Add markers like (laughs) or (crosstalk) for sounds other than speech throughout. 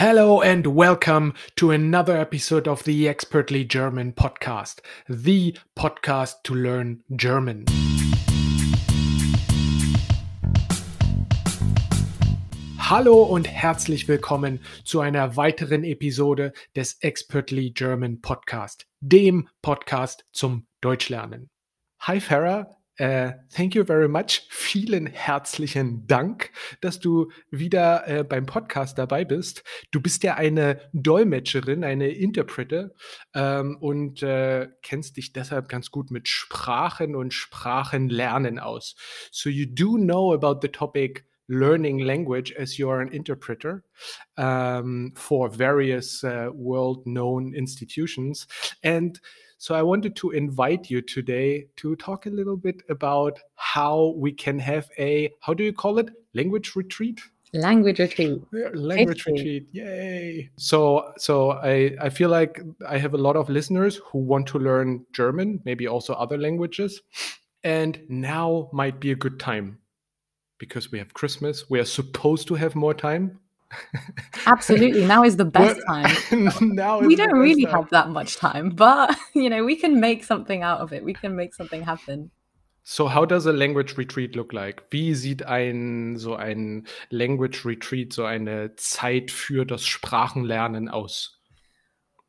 Hello and welcome to another episode of the Expertly German podcast, the podcast to learn German. Hallo und herzlich willkommen zu einer weiteren Episode des Expertly German Podcast, dem Podcast zum Deutschlernen. Hi Farah, äh, thank you very much. Vielen herzlichen Dank, dass du wieder äh, beim Podcast dabei bist. Du bist ja eine Dolmetscherin, eine Interpreter ähm, und äh, kennst dich deshalb ganz gut mit Sprachen und Sprachenlernen aus. So you do know about the topic learning language as you are an interpreter um, for various uh, world known institutions. And so I wanted to invite you today to talk a little bit about how we can have a, how do you call it? Language retreat? language retreat. Language retreat. Yay. So so i i feel like i have a lot of listeners who want to learn german maybe also other languages. And now might be a good time because we have christmas. We are supposed to have more time Absolutely. Now is the (laughs) best time. (laughs) now we don't really time. have that much time, but (laughs) you know, we can make something out of it. We can make something happen. So how does a language retreat look like? Wie sieht ein so ein language retreat, so eine Zeit für das Sprachenlernen aus?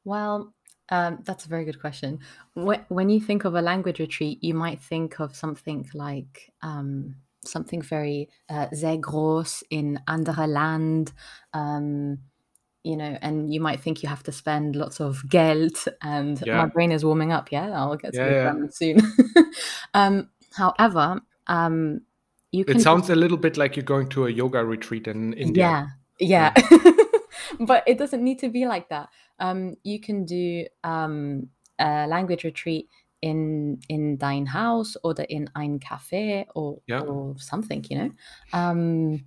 Well, um, that's a very good question. When you think of a language retreat, you might think of something like um, something very uh, sehr groß in andere Land. Um, you know, and you might think you have to spend lots of Geld, and yeah. my brain is warming up. Yeah, I'll get to yeah, yeah. soon. (laughs) um, however, um, you can. It sounds a little bit like you're going to a yoga retreat in India. Yeah, yeah, (laughs) but it doesn't need to be like that. Um, you can do um, a language retreat in in dein Haus oder in ein Café or, ja. or something, you know. Um,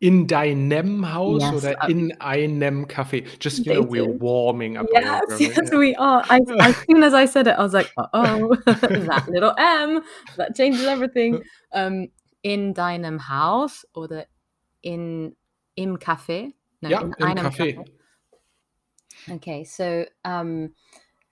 in deinem Haus yes, oder uh, in einem Café? Just you know, we're warming up. Yes, yes, we are. I, (laughs) as soon as I said it, I was like, oh, (laughs) that little M that changes everything. Um, in deinem Haus oder in im Café? No, ja, in einem Café. Café. Okay, so um,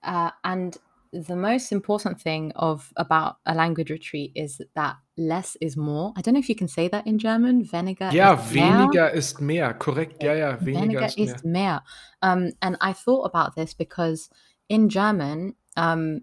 uh, and the most important thing of about a language retreat is that less is more. I don't know if you can say that in German. Weniger. Yeah, ist weniger mehr. ist mehr. Correct. Yeah, yeah. Weniger, weniger ist, ist mehr. Um, and I thought about this because in German, um,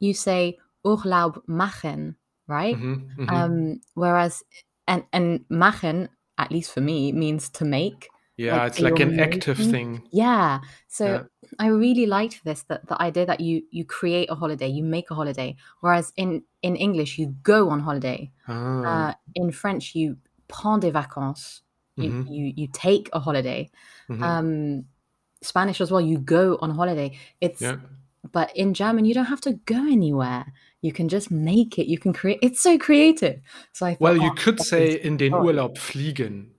you say Urlaub machen, right? Mm-hmm, mm-hmm. Um, whereas and and machen, at least for me, means to make. Yeah, like it's like an active thing. Yeah. So yeah. I really liked this that the idea that you you create a holiday, you make a holiday. Whereas in in English you go on holiday. Oh. Uh, in French you prends des vacances. You mm-hmm. you you take a holiday. Mm-hmm. Um, Spanish as well. You go on holiday. It's yeah. but in German you don't have to go anywhere. You can just make it. You can create. It's so creative. So I thought, well, you oh, could say in den Urlaub fliegen.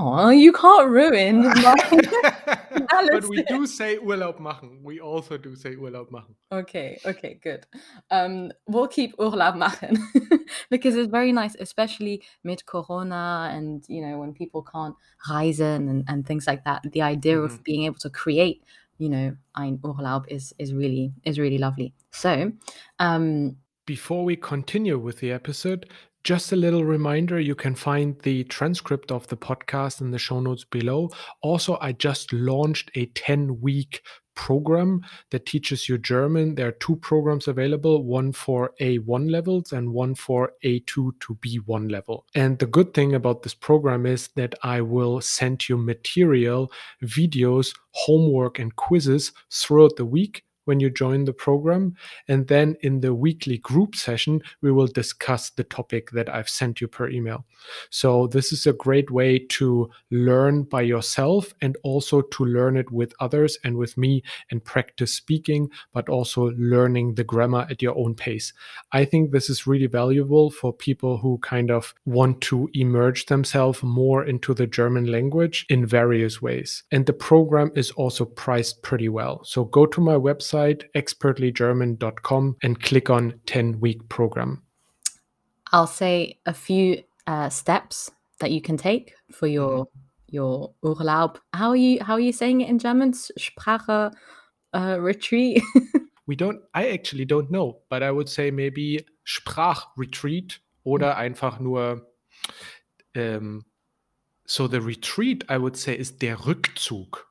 Oh, you can't ruin. (laughs) but we do say Urlaub machen. We also do say Urlaub machen. Okay, okay, good. Um, we'll keep Urlaub machen (laughs) because it's very nice, especially mid Corona and you know when people can't reisen and, and things like that. The idea mm-hmm. of being able to create, you know, ein Urlaub is is really is really lovely. So, um, before we continue with the episode, just a little reminder you can find the transcript of the podcast in the show notes below. Also, I just launched a 10 week program that teaches you German. There are two programs available one for A1 levels and one for A2 to B1 level. And the good thing about this program is that I will send you material, videos, homework, and quizzes throughout the week when you join the program. And then in the weekly group session, we will discuss the topic that I've sent you per email. So this is a great way to learn by yourself and also to learn it with others and with me and practice speaking, but also learning the grammar at your own pace. I think this is really valuable for people who kind of want to emerge themselves more into the German language in various ways. And the program is also priced pretty well. So go to my website website, expertlygerman.com, and click on 10 week program. I'll say a few uh, steps that you can take for your your Urlaub. How are you? How are you saying it in German? Sprache uh, retreat. (laughs) we don't. I actually don't know, but I would say maybe Sprachretreat oder mhm. einfach nur. Um, so the retreat, I would say, is der Rückzug.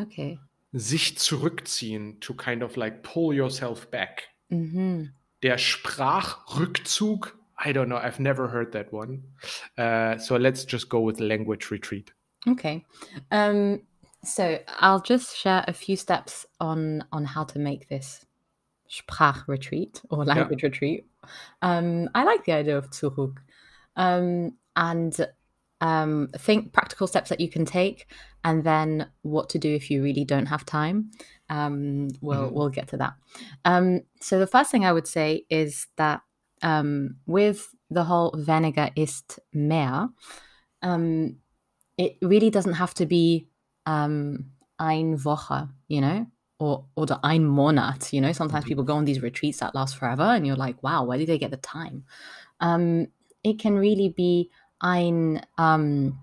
Okay. Sich zurückziehen, to kind of like pull yourself back. Mhm. Der Sprachrückzug I don't know. I've never heard that one. Uh, so let's just go with language retreat. Okay. Um, so I'll just share a few steps on on how to make this Sprach retreat or language yeah. retreat. Um, I like the idea of Zurück. Um, and um, think practical steps that you can take, and then what to do if you really don't have time. Um, we'll mm-hmm. we'll get to that. Um, so the first thing I would say is that um, with the whole weniger ist mehr, um, it really doesn't have to be um, ein Woche, you know, or oder ein Monat. You know, sometimes mm-hmm. people go on these retreats that last forever, and you're like, wow, where do they get the time? Um, it can really be ein um,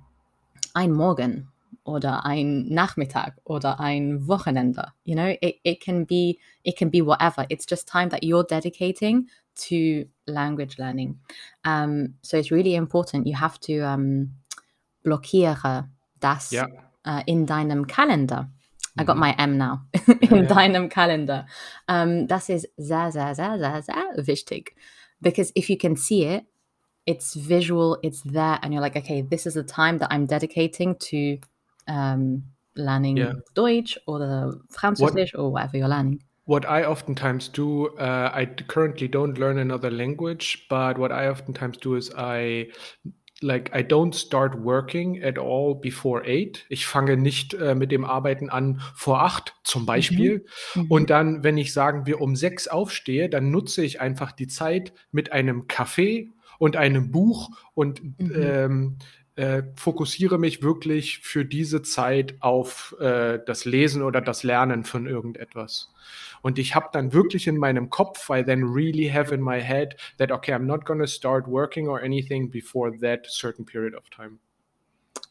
ein Morgen oder ein Nachmittag oder ein Wochenende. You know, it, it can be it can be whatever. It's just time that you're dedicating to language learning. Um, so it's really important. You have to um, blockiere das yeah. uh, in deinem Kalender. I got mhm. my M now. (laughs) in yeah. deinem Kalender. Um, das ist sehr, sehr, sehr, sehr, sehr wichtig. Because if you can see it, it's visual, it's there, and you're like, okay, this is the time that I'm dedicating to um, learning yeah. Deutsch or the Französisch what, or whatever you're learning. What I oftentimes do, uh, I currently don't learn another language, but what I oftentimes do is I like I don't start working at all before eight. Ich fange nicht äh, mit dem Arbeiten an vor acht zum mhm. Beispiel. Mhm. Und dann, wenn ich sagen wir um sechs aufstehe, dann nutze ich einfach die Zeit mit einem Kaffee und einem Buch und mhm. ähm, äh, fokussiere mich wirklich für diese Zeit auf äh, das Lesen oder das Lernen von irgendetwas. Und ich habe dann wirklich in meinem Kopf, I then really have in my head that, okay, I'm not going to start working or anything before that certain period of time.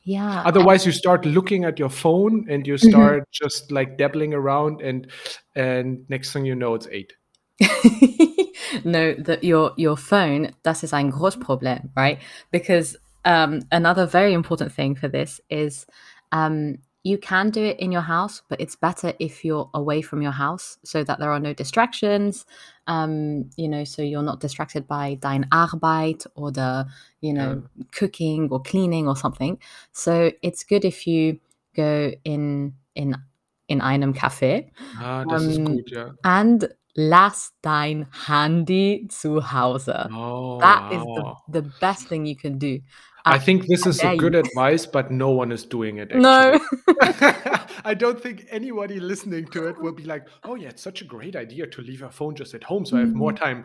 Yeah. Otherwise, you start looking at your phone and you mm-hmm. start mm -hmm. just like dabbling around, and and next thing you know, it's eight. (laughs) no, that your your phone, that is ein großes Problem, right? Because um, another very important thing for this is um, you can do it in your house, but it's better if you're away from your house so that there are no distractions. Um, you know, so you're not distracted by dein Arbeit or the, you know, yeah. cooking or cleaning or something. So it's good if you go in in in einem Café. Ah, das um, ist gut, ja. And lass dein Handy zu Hause. Oh, that is the, the best thing you can do. I think this is a good advice, but no one is doing it. Actually. No. (laughs) (laughs) I don't think anybody listening to it will be like, oh, yeah, it's such a great idea to leave your phone just at home so I have more mm-hmm. time.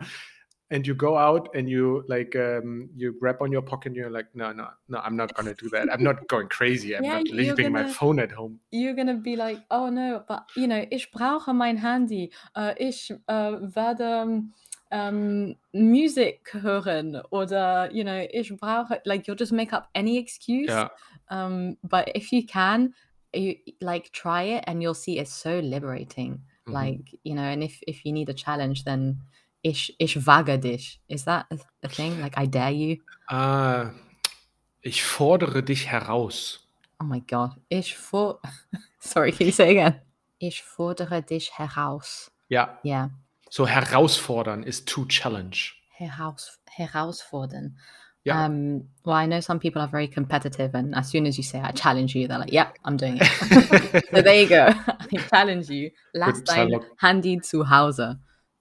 And you go out and you like um, you grab on your pocket and you're like, no, no, no, I'm not gonna do that. I'm not (laughs) going crazy. I'm yeah, not leaving gonna, my phone at home. You're gonna be like, oh no, but you know, ich brauche mein Handy. Uh, ich uh, werde um, Music hören oder, you know, ich brauche, like, you'll just make up any excuse. Yeah. Um, but if you can, you like try it and you'll see it's so liberating. Mm-hmm. Like, you know, and if if you need a challenge, then ich ich wage dich. Is that a, a thing? Like I dare you? Uh, ich fordere dich heraus. Oh my god. Ich for (laughs) Sorry, can you say again? Ich fordere dich heraus. Yeah. Yeah. So herausfordern is to challenge. Heraus herausfordern. Yeah. Um, well, I know some people are very competitive, and as soon as you say "I challenge you," they're like, "Yeah, I'm doing it." (laughs) so there you go. (laughs) I challenge you. Last time, Handy zu Hause.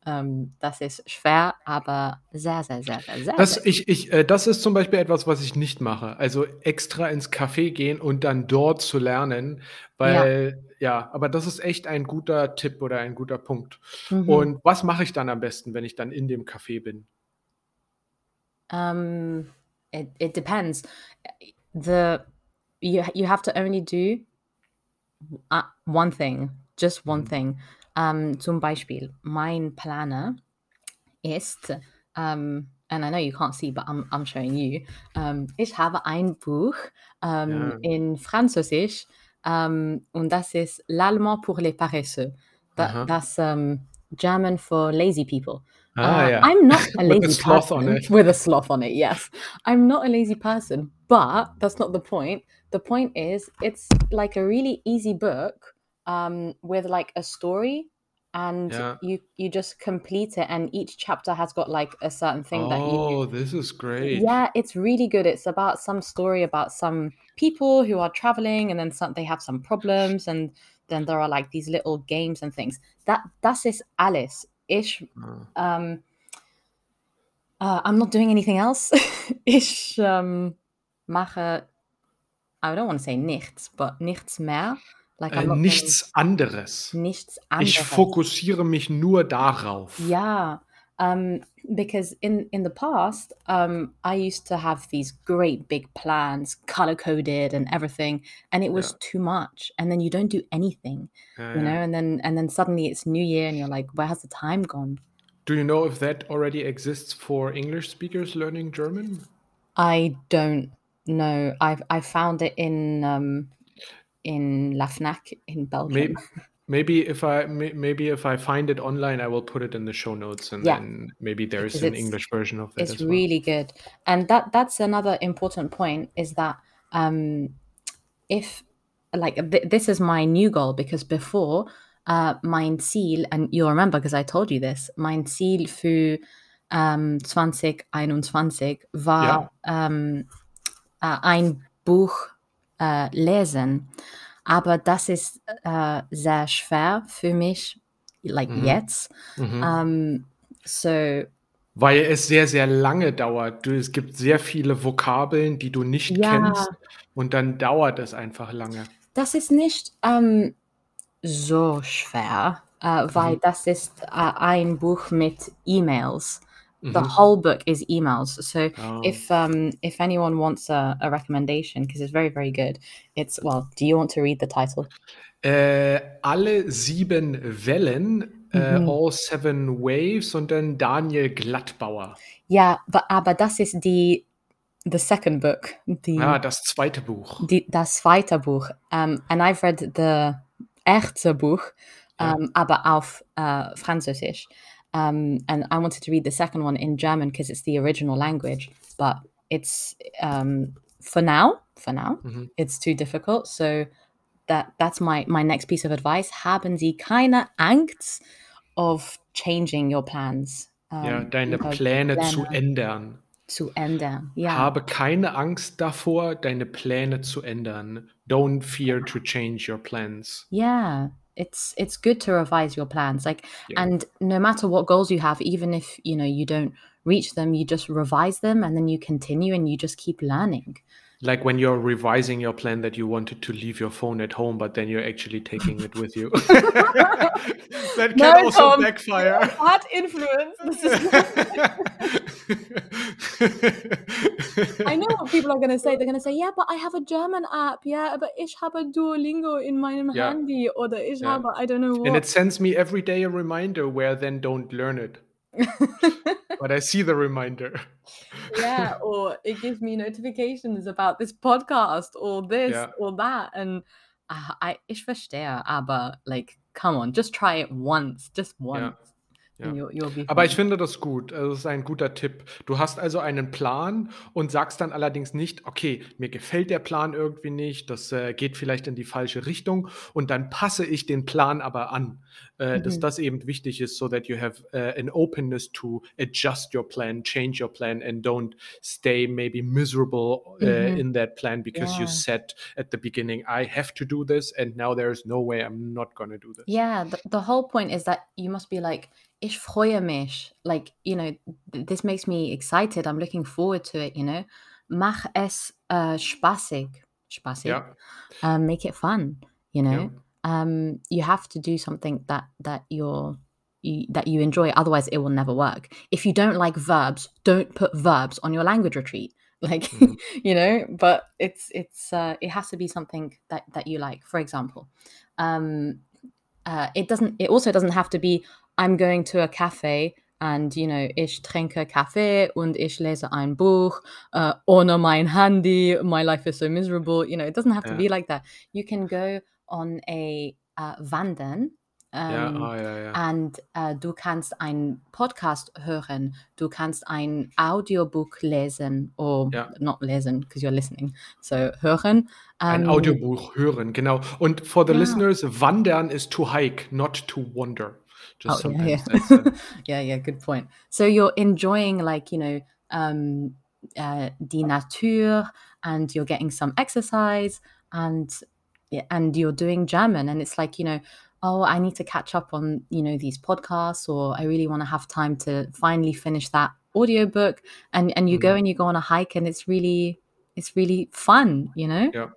Um, das ist schwer, aber sehr, sehr, sehr, sehr. Das, ich, ich, äh, das ist zum Beispiel etwas, was ich nicht mache. Also extra ins Café gehen und dann dort zu lernen, weil ja, ja aber das ist echt ein guter Tipp oder ein guter Punkt. Mhm. Und was mache ich dann am besten, wenn ich dann in dem Café bin? Um, it, it depends. The you you have to only do uh, one thing, just one mhm. thing. Um, zum Beispiel, mein Planer ist, um, and I know you can't see, but I'm, I'm showing you. Um, ich habe ein Buch ja. in Französisch und das ist L'Allemand pour les paresseux. Da, das um, German for lazy people. Ah, uh, yeah. I'm not a lazy (laughs) with a sloth person. on it. (laughs) With a sloth on it, yes. I'm not a lazy person, but that's not the point. The point is, it's like a really easy book um, with like a story and yeah. you you just complete it and each chapter has got like a certain thing oh, that you oh this is great. Yeah it's really good. It's about some story about some people who are traveling and then some they have some problems and then there are like these little games and things. That that's this Alice ish oh. um uh, i'm not doing anything else (laughs) ish um mache i don't want to say nichts but nichts mehr Like äh, nichts anderes. Nichts anderes. Ich fokussiere mich nur darauf. Ja, um, because in in the past, um, I used to have these great big plans, color coded and everything, and it was yeah. too much. And then you don't do anything, yeah, you know. Yeah. And then and then suddenly it's New Year, and you're like, where has the time gone? Do you know if that already exists for English speakers learning German? I don't know. I've I found it in um, in La Fnac in Belgium. Maybe, maybe if I maybe if I find it online, I will put it in the show notes, and yeah. then maybe there is an English version of it. It's really good, and that that's another important point is that um, if like th- this is my new goal because before uh, mein Ziel, and you'll remember because I told you this, mein Ziel für um, 2021 war ja. um, uh, ein Buch äh, lesen. Aber das ist äh, sehr schwer für mich, like mhm. jetzt. Mhm. Um, ähm, so weil es sehr, sehr lange dauert. Du, es gibt sehr viele Vokabeln, die du nicht ja. kennst und dann dauert es einfach lange. Das ist nicht ähm, so schwer, äh, weil mhm. das ist äh, ein Buch mit E-Mails. Mm-hmm. The whole book is emails. So oh. if um if anyone wants a, a recommendation, because it's very very good, it's well. Do you want to read the title? Äh, alle sieben Wellen, äh, mhm. All Seven Waves und dann Daniel Glattauer. Ja, aber das ist die the second book. Die, ah, das zweite Buch. Die, das zweite Buch. Um, and I've read the erste Buch, um, ja. aber auf uh, Französisch. Um, and I wanted to read the second one in German because it's the original language, but it's um, for now, for now, mm-hmm. it's too difficult. So that that's my my next piece of advice. Haben Sie keine Angst of changing your plans? Um, ja, deine Pläne, Pläne zu ändern. Zu ändern, ja. Habe keine Angst davor, deine Pläne zu ändern. Don't fear to change your plans. Yeah, it's it's good to revise your plans like yeah. and no matter what goals you have even if you know you don't reach them you just revise them and then you continue and you just keep learning. Like when you're revising your plan that you wanted to leave your phone at home but then you're actually taking it with you. (laughs) That can no, also Tom, backfire. Bad influence (laughs) I know what people are going to say they're going to say yeah but I have a German app yeah but ich habe Duolingo in meinem yeah. Handy oder ich yeah. habe I don't know what. and it sends me every day a reminder where then don't learn it (laughs) but I see the reminder. yeah, (laughs) or it gives me notifications about this podcast or this yeah. or that. And uh, I, ich verstehe, aber like, come on, just try it once, just once. Ja. Aber ich finde das gut. Das ist ein guter Tipp. Du hast also einen Plan und sagst dann allerdings nicht, okay, mir gefällt der Plan irgendwie nicht, das äh, geht vielleicht in die falsche Richtung und dann passe ich den Plan aber an. Äh, mhm. Dass das eben wichtig ist, so that you have uh, an openness to adjust your plan, change your plan and don't stay maybe miserable uh, mhm. in that plan because yeah. you said at the beginning, I have to do this and now there's no way I'm not going to do this. Yeah, the, the whole point is that you must be like, ich freue mich. Like, you know, this makes me excited. I'm looking forward to it, you know. Mach es uh, spaßig. Spaßig. Yeah. Um, make it fun, you know. Yeah. Um, you have to do something that that you're you, that you enjoy otherwise it will never work if you don't like verbs don't put verbs on your language retreat (laughs) like mm. you know but it's it's uh, it has to be something that that you like for example um uh, it doesn't it also doesn't have to be I'm going to a cafe and you know ich trinke Kaffee und ich lese ein Buch uh, ohne mein Handy my life is so miserable you know it doesn't have to be like that you can go on a uh, wandern um, ah, ja, ja. and uh, du kannst einen Podcast hören, du kannst ein Audiobook lesen, or Ja. not lesen, because you're listening, so hören. Ein Um, Audiobuch hören, genau. Und for the listeners, wandern is to hike, not to wander. Just Oh, yeah, yeah. (laughs) yeah, yeah, good point. So you're enjoying, like, you know, um, uh, die Natur, and you're getting some exercise, and yeah, and you're doing German, and it's like, you know, oh, I need to catch up on, you know, these podcasts, or I really want to have time to finally finish that audiobook, and and you go Mhm. and you go on a hike, and it's really, it's really fun, you know. Yeah,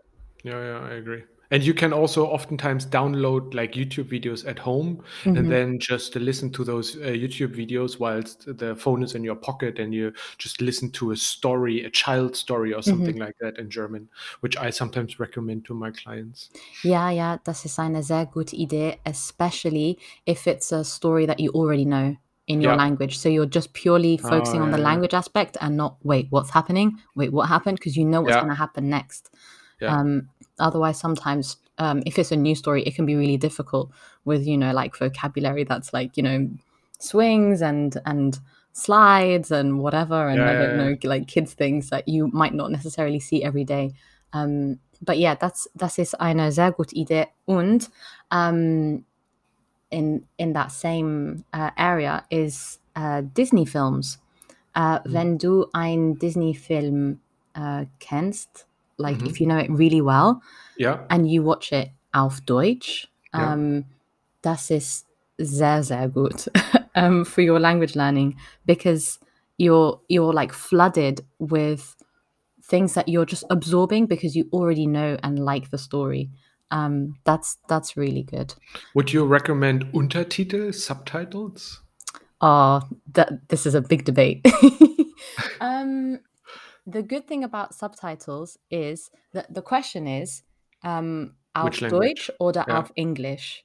yeah, yeah, I agree. And you can also oftentimes download like YouTube videos at home Mhm. and then just listen to those uh, YouTube videos whilst the phone is in your pocket and you just listen to a story, a child story or something like that in German, which I sometimes recommend to my clients. yeah yeah das ist eine sehr gute Idee, especially if it's a story that you already know in your Ja. language. So you're just purely focusing Oh, on the yeah, yeah. language aspect and not, wait, what's happening? Wait, what happened? Because you know what's Yeah. going to happen next. Yeah. Um, otherwise, sometimes um, if it's a new story, it can be really difficult with, you know, like vocabulary that's like, you know, swings and, and, slides and whatever and Yeah, i don't know like kids things that you might not necessarily see every day um, but yeah, that's das ist eine sehr gute Idee. Und um, in in that same uh, area is uh, Disney Films. Uh, Mhm. Wenn du einen Disney Film uh, kennst, like Mhm. if you know it really well Yeah. and you watch it auf Deutsch, Ja. um, das ist sehr sehr gut (laughs) um, for your language learning because you're you're like flooded with things that you're just absorbing because you already know and like the story. Um, that's that's really good. Would you recommend Untertitel, subtitles? Oh, that this is a big debate. (laughs) um, the good thing about subtitles is that the question is um, auf Which language? Deutsch oder Ja. auf English.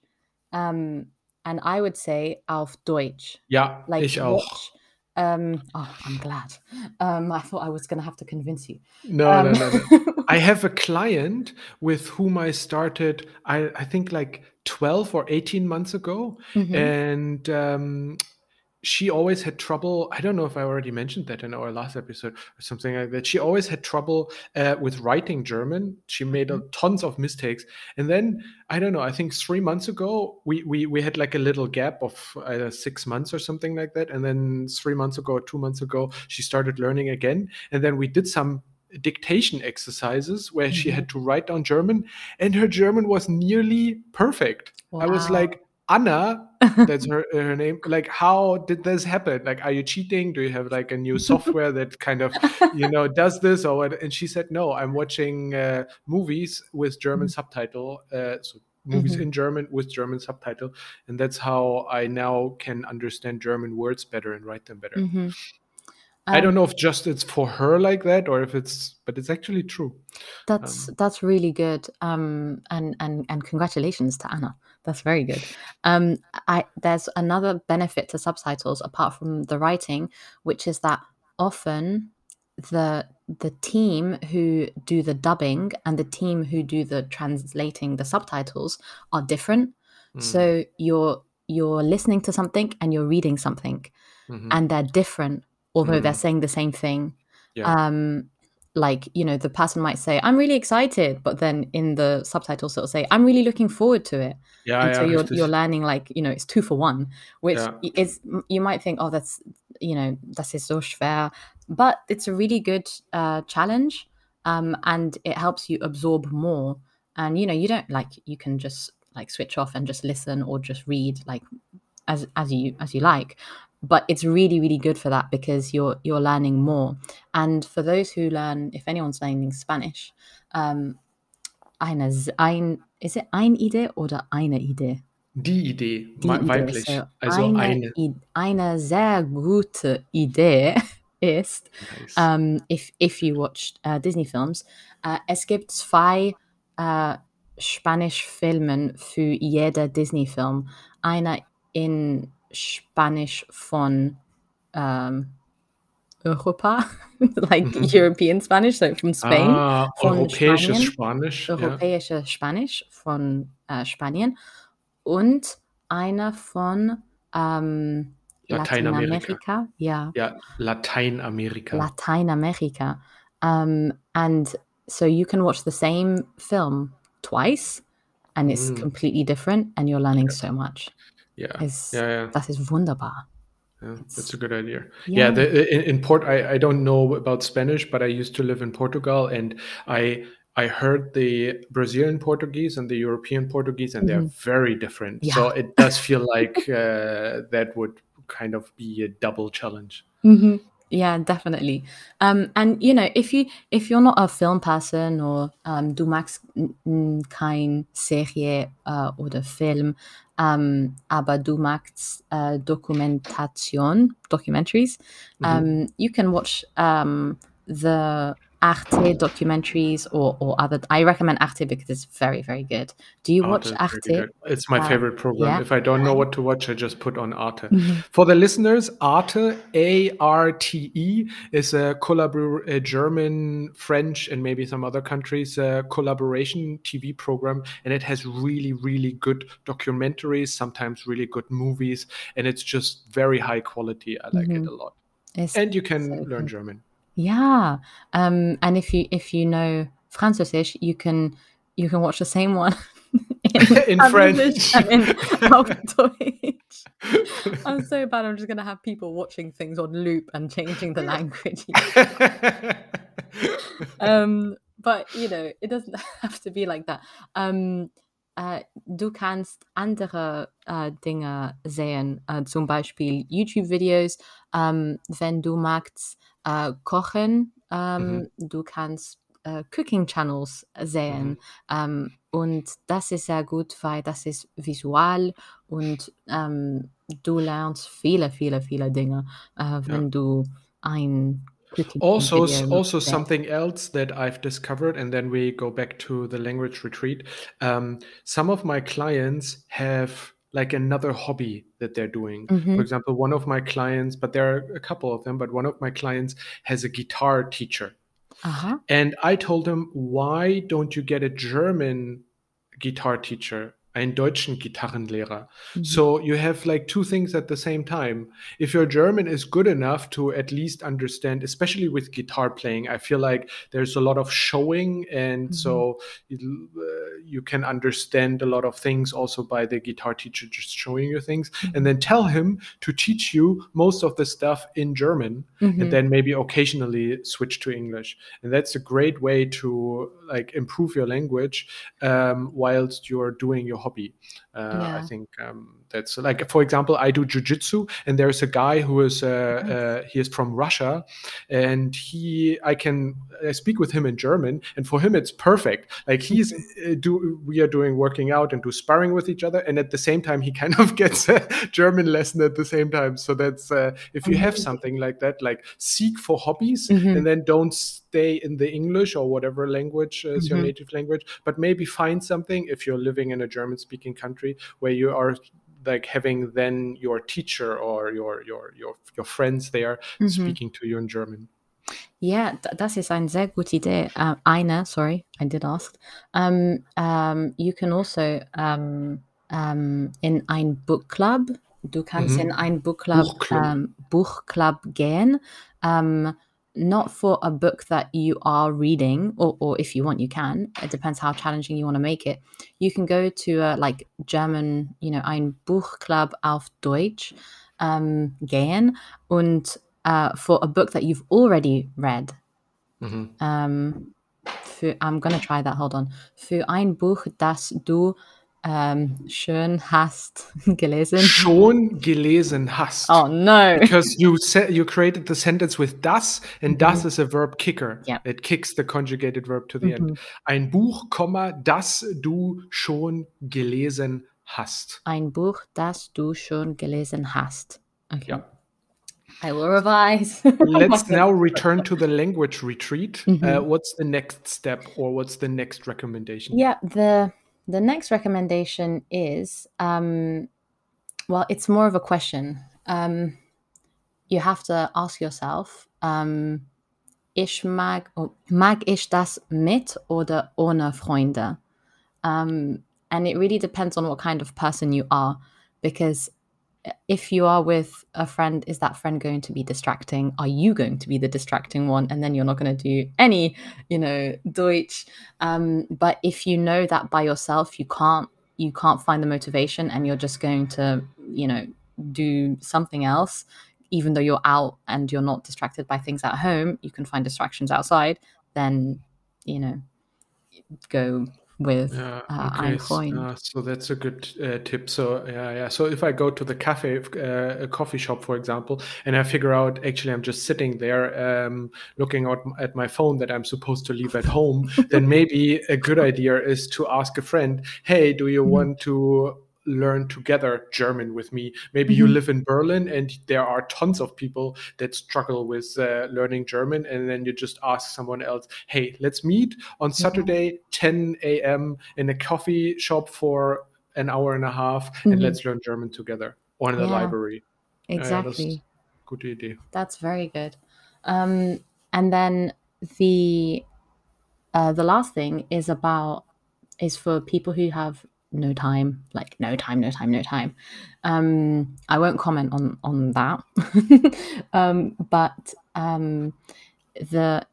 Um, and I would say auf Deutsch. Ja, Like ich auch. Um, oh, I'm glad. Um, I thought I was going to have to convince you. No, Um, no, no, no. (laughs) I have a client with whom I started, I, I think like 12 or 18 months ago. Mhm. And um, she always had trouble. I don't know if I already mentioned that in our last episode or something like that. She always had trouble uh, with writing German. She made uh, tons of mistakes. And then, I don't know, I think three months ago, we, we, we had like a little gap of uh, six months or something like that. And then three months ago or two months ago, she started learning again. And then we did some dictation exercises where she Mhm. had to write down German, and her German was nearly perfect. I was like, Anna, (laughs) that's her her name. Like, how did this happen? Like, are you cheating? Do you have like a new (laughs) software that kind of, you know, does this or what? And she said, no, I'm watching uh, movies with German subtitle. Uh, so movies Mhm. in German with German subtitle, and that's how I now can understand German words better and write them better. Mhm. I Um, don't know if just it's for her like that or if it's, but it's actually true. That's that's really good. Um, and and and congratulations to Anna. That's very good. Um, I there's another benefit to subtitles apart from the writing, which is that often the the team who do the dubbing and the team who do the translating the subtitles are different. Mm. So you're you're listening to something and you're reading something, Mhm. and they're different, although they're Mm. saying the same thing Yeah. um like you know the person might say i'm really excited but then in the subtitles it'll say i'm really looking forward to it. Yeah, and so ja, you're, you're learning like you know it's two for one which Yeah. is you might think oh that's you know that's ist so schwer but it's a really good uh, challenge um, and it helps you absorb more. And you know you don't like you can just like switch off and just listen or just read like as as you as you like but it's really really good for that because you're you're learning more and for those who learn if anyone's learning spanish um eine ein is it ein idee oder eine idee Die Idee, die Idee. weiblich. So also eine, eine. I- eine sehr gute Idee (laughs) ist, Nice. um, if, if you watched uh, Disney films, uh, es gibt zwei uh, Spanisch-Filmen für jeder Disney-Film. Einer in Spanisch von um, Europa, (laughs) like mhm. European Spanish, so from Spain. Ah, europäisches Spanisch. Europäisches ja. Spanisch von äh, Spanien. Und einer von ähm, Lateinamerika. Ja. Ja, Lateinamerika. Lateinamerika. Um, and so you can watch the same film twice and it's mm. completely different and you're learning so much. Yeah. It's, yeah, yeah. Das ist wunderbar. Yeah, that's a good idea. Yeah, yeah the, in, in, Port, I, I don't know about Spanish, but I used to live in Portugal, and I I heard the Brazilian Portuguese and the European Portuguese, and mm-hmm. they're very different. Yeah. So it does (laughs) feel like uh, that would kind of be a double challenge. Mm-hmm. Yeah, definitely. Um, and you know, if you if you're not a film person or um, du magst kein Serie uh, oder Film, um, aber du magst uh, Dokumentation, documentaries, mm-hmm. um, you can watch um, the Arte documentaries or, or other. I recommend Arte because it's very, very good. Do you watch Arte? It's my uh, favorite program. Yeah? If I don't know what to watch, I just put on Arte. Mm-hmm. (laughs) For the listeners, Arte, A R T E, is a, collabor- a German, French, and maybe some other countries uh, collaboration TV program. And it has really, really good documentaries, sometimes really good movies. And it's just very high quality. I like mm-hmm. it a lot. It's and you can so learn German. Yeah. Um, and if you if you know Französisch, you can you can watch the same one (laughs) in, (laughs) in French and in (laughs) Deutsch. I'm so bad. I'm just gonna have people watching things on loop and changing the language. um, but you know, it doesn't have to be like that. Um, äh, du kannst andere äh, Dinge sehen, äh, zum Beispiel YouTube-Videos, ähm, wenn du magst äh, kochen, ähm, mhm. du kannst äh, Cooking Channels sehen mhm. ähm, und das ist sehr gut, weil das ist visual und ähm, du lernst viele, viele, viele Dinge, äh, wenn ja. du ein also also something else that i've discovered and then we go back to the language retreat um, some of my clients have like another hobby that they're doing mm-hmm. for example one of my clients but there are a couple of them but one of my clients has a guitar teacher uh-huh. and i told him why don't you get a german guitar teacher einen deutschen Gitarrenlehrer. Mm-hmm. So you have like two things at the same time. If your German is good enough to at least understand, especially with guitar playing, I feel like there's a lot of showing, and mm-hmm. so you, uh, you can understand a lot of things also by the guitar teacher just showing you things, mm-hmm. and then tell him to teach you most of the stuff in German, and mm-hmm. then maybe occasionally switch to English. And that's a great way to like improve your language um, whilst you're doing your hobby. Uh, yeah. I think um, that's like, for example, I do jujitsu, and there's a guy who is uh, uh, he is from Russia, and he I can I speak with him in German, and for him it's perfect. Like he's uh, do we are doing working out and do sparring with each other, and at the same time he kind of (laughs) gets a German lesson at the same time. So that's uh, if you have something like that, like seek for hobbies, mm-hmm. and then don't stay in the English or whatever language is mm-hmm. your native language, but maybe find something if you're living in a German speaking country where you are like having then your teacher or your your your your friends there mm-hmm. speaking to you in German. Ja, das ist eine sehr gute Idee. Uh, eine, sorry, I did ask. Um, um, you can also um, um, in ein book club. Du kannst mhm. in ein book club, Buchclub, um, Buchclub gehen. Um, not for a book that you are reading, or, or if you want, you can. It depends how challenging you want to make it. You can go to a, like German, you know, ein Buchclub auf Deutsch um, gehen und uh, for a book that you've already read. Mm-hmm. Um, für, I'm gonna try that. Hold on. Für ein Buch, das du ähm, schön hast (laughs) gelesen. Schon gelesen hast. Oh no. Because you said you created the sentence with das and mhm. das is a verb kicker. Yeah. It kicks the conjugated verb to the mhm. end. Ein Buch, das du schon gelesen hast. Ein Buch, das du schon gelesen hast. Okay. Yeah. I will revise. (laughs) Let's now return to the language retreat. Mm-hmm. Uh, what's the next step or what's the next recommendation? Yeah, the the next recommendation is um, well, it's more of a question. Um, you have to ask yourself, um, ich mag, oh, mag ich das mit oder ohne Freunde? Um, and it really depends on what kind of person you are, because if you are with a friend, is that friend going to be distracting? Are you going to be the distracting one? And then you're not going to do any, you know, Deutsch. Um, but if you know that by yourself, you can't, you can't find the motivation, and you're just going to, you know, do something else even though you're out and you're not distracted by things at home, you can find distractions outside, then, you know, go with uh, okay. Uh, so that's a good uh, tip. So yeah, yeah. So if I go to the cafe, uh, a coffee shop, for example, and I figure out actually I'm just sitting there, um, looking out at my phone that I'm supposed to leave at home, then (laughs) maybe a good idea is to ask a friend, "Hey, do you mm-hmm. want to learn together German with me. Maybe mm-hmm. you live in Berlin and there are tons of people that struggle with uh, learning German, and then you just ask someone else, "Hey, let's meet on mm-hmm. Saturday, mm-hmm. 10 a.m. in a coffee shop for an hour and a half, mm-hmm. and let's learn German together or in the yeah, library." Exactly. Uh, good idea. That's very good. Um, and then the uh, the last thing is about is for people who have no time like no time no time no time um i won't comment on on that (laughs) um but um the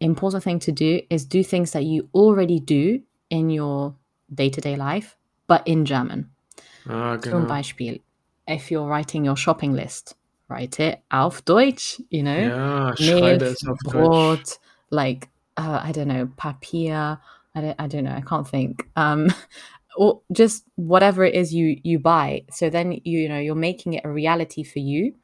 important thing to do is do things that you already do in your day-to-day life but in german ah, zum beispiel if you're writing your shopping list write it auf deutsch you know yeah, Milch, brot deutsch. like uh, i don't know papier I don't, I don't know. I can't think. Um, or just whatever it is you you buy so then you, you know you're making it a reality for you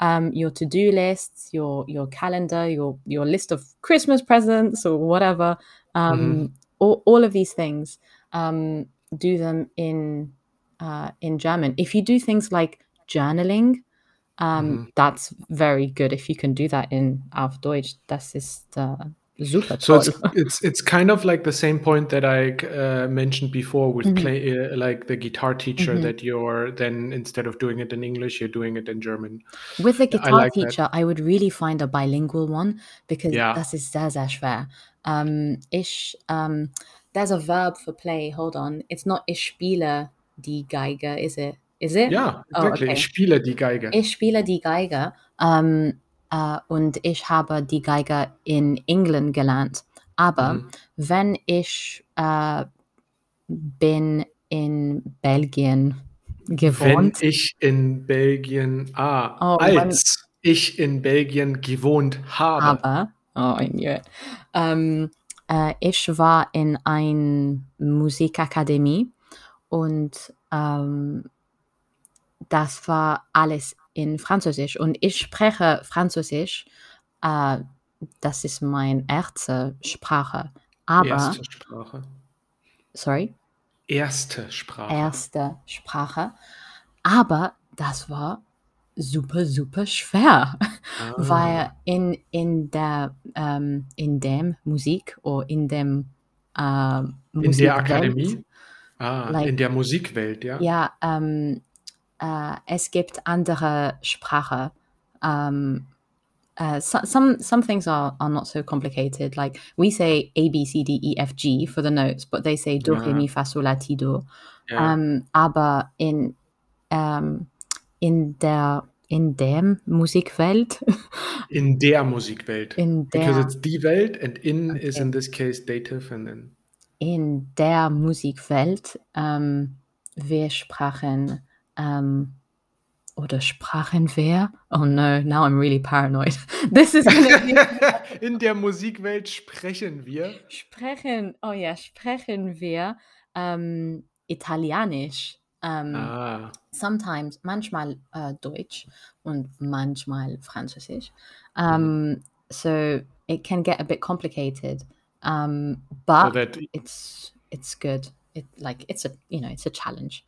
um, your to-do lists your your calendar your your list of christmas presents or whatever um, mm-hmm. all, all of these things um, do them in uh, in german if you do things like journaling um, mm-hmm. that's very good if you can do that in auf deutsch das ist uh, super so it's, it's it's kind of like the same point that i uh, mentioned before with mm-hmm. play uh, like the guitar teacher mm-hmm. that you're then instead of doing it in english you're doing it in german with a guitar I like teacher that. i would really find a bilingual one because yeah. das ist sehr sehr schwer um ich um there's a verb for play hold on it's not ich spiele die geige is it is it yeah oh, exactly oh, okay. ich spiele die geige ich spiele die geige um äh, und ich habe die Geige in England gelernt. Aber mhm. wenn ich äh, bin in Belgien gewohnt. Wenn ich in Belgien, ah, oh, als ich in Belgien gewohnt habe. Aber, oh, yeah. ähm, äh, ich war in einer Musikakademie und ähm, das war alles in Französisch und ich spreche Französisch. Äh, das ist meine erste Sprache. Aber. Erste Sprache. Sorry? Erste Sprache. Erste Sprache. Aber das war super, super schwer, ah. weil in, in, der, ähm, in dem Musik oder in dem äh, In der Akademie? Ah, like, in der Musikwelt, ja. Ja, ähm, uh, es gibt andere Sprache. Um, uh, so, some some things are are not so complicated. Like we say A B C D E F G for the notes, but they say do re mi fa sol la ti do. Yeah. Um, aber in um, in der in dem Musikwelt. (laughs) in der Musikwelt. In der, Because it's die Welt and in okay. is in this case dative and then. In der Musikwelt um, wir sprachen um, oder Sprachenwehr. Oh no, now I'm really paranoid. (laughs) This is (laughs) In der Musikwelt sprechen wir. Sprechen, oh ja, sprechen wir um, Italienisch. Um, ah. Sometimes, manchmal uh, Deutsch und manchmal Französisch. Um, mm. So it can get a bit complicated, um, but so that... it's it's good. It like it's a you know it's a challenge.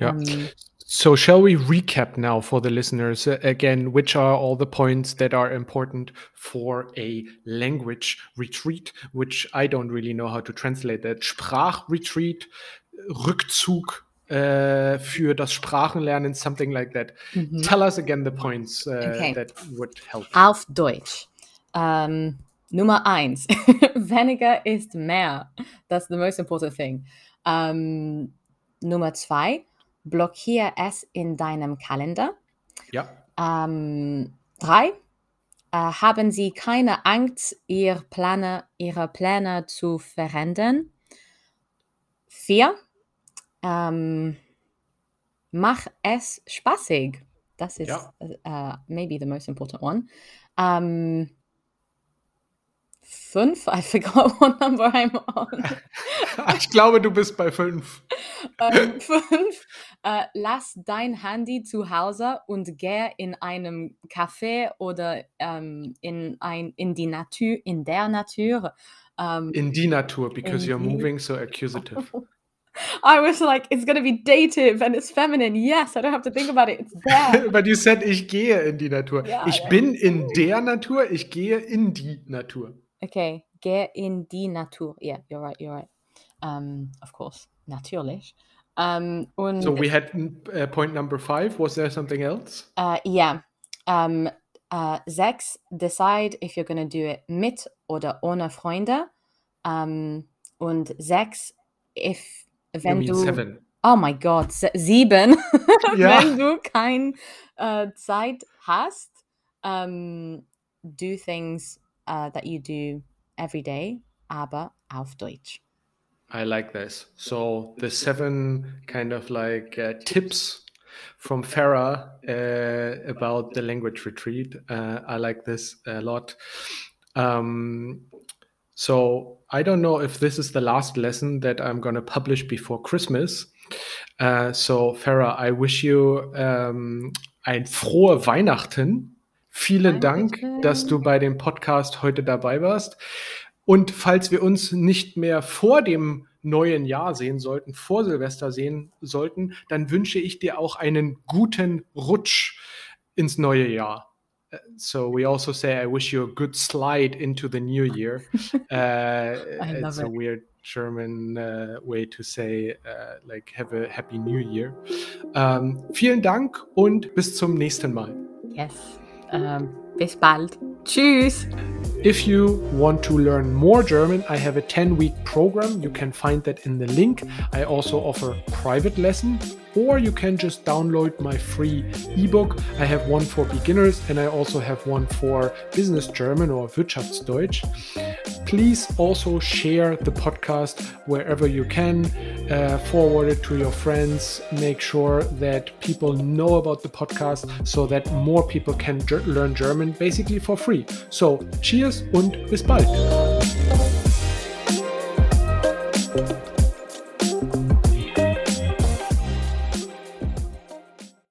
Yeah. Um, so, shall we recap now for the listeners uh, again, which are all the points that are important for a language retreat, which I don't really know how to translate that. Sprachretreat, Rückzug, äh, für das Sprachenlernen, something like that. Mhm. Tell us again the points uh, okay. that would help. Auf Deutsch. Um, Nummer eins, (laughs) weniger ist mehr. That's the most important thing. Um, Nummer zwei, blockiere es in deinem Kalender. Ja. Um, drei, uh, haben Sie keine Angst, ihr Pläne, Ihre Pläne zu verändern. Vier, um, mach es spaßig. Das ist ja. uh, maybe the most important one. Um, fünf. I forgot (laughs) what number I'm on. (laughs) ich glaube, du bist bei fünf. ähm, fünf. Äh, lass dein Handy zu Hause und geh in einem Café oder ähm, in, ein, in die Natur, in der Natur. Um, in die Natur, because you're moving so accusative. (laughs) I was like, it's to be dative and it's feminine. Yes, I don't have to think about it. It's there. But you said, ich gehe in die Natur. Ja, ich ja. bin in der Natur, ich gehe in die Natur. Okay, geh in die Natur. Yeah, you're right, you're right. Um, of course, natürlich. Um, und, so we had uh, point number five. Was there something else? Uh, yeah. Um, uh, sechs, decide if you're going to do it mit oder ohne Freunde. Um, und sechs, if wenn du seven. Oh my God, sieben. (laughs) Ja. wenn du keine uh, Zeit hast, um, do things uh, that you do every day, aber auf Deutsch. I like this. So the seven kind of like uh, tips from Farah uh, about the language retreat. Uh, I like this a lot. Um, so I don't know if this is the last lesson that I'm going to publish before Christmas. Uh, so Farah, I wish you um, ein frohe Weihnachten Vielen Dank, dass du bei dem Podcast heute dabei warst. Und falls wir uns nicht mehr vor dem neuen Jahr sehen sollten, vor Silvester sehen sollten, dann wünsche ich dir auch einen guten Rutsch ins neue Jahr. So we also say I wish you a good slide into the new year. (laughs) Uh, it's a weird German uh, way to say uh, like have a happy new year. Um, vielen Dank und bis zum nächsten Mal. Yes. Um, ähm, bis bald. Tschüss. If you want to learn more German, I have a 10 week program. You can find that in the link. I also offer private lessons, or you can just download my free ebook. I have one for beginners and I also have one for business German or Wirtschaftsdeutsch. Please also share the podcast wherever you can, uh, forward it to your friends, make sure that people know about the podcast so that more people can learn German basically for free. So, cheers und bis bald.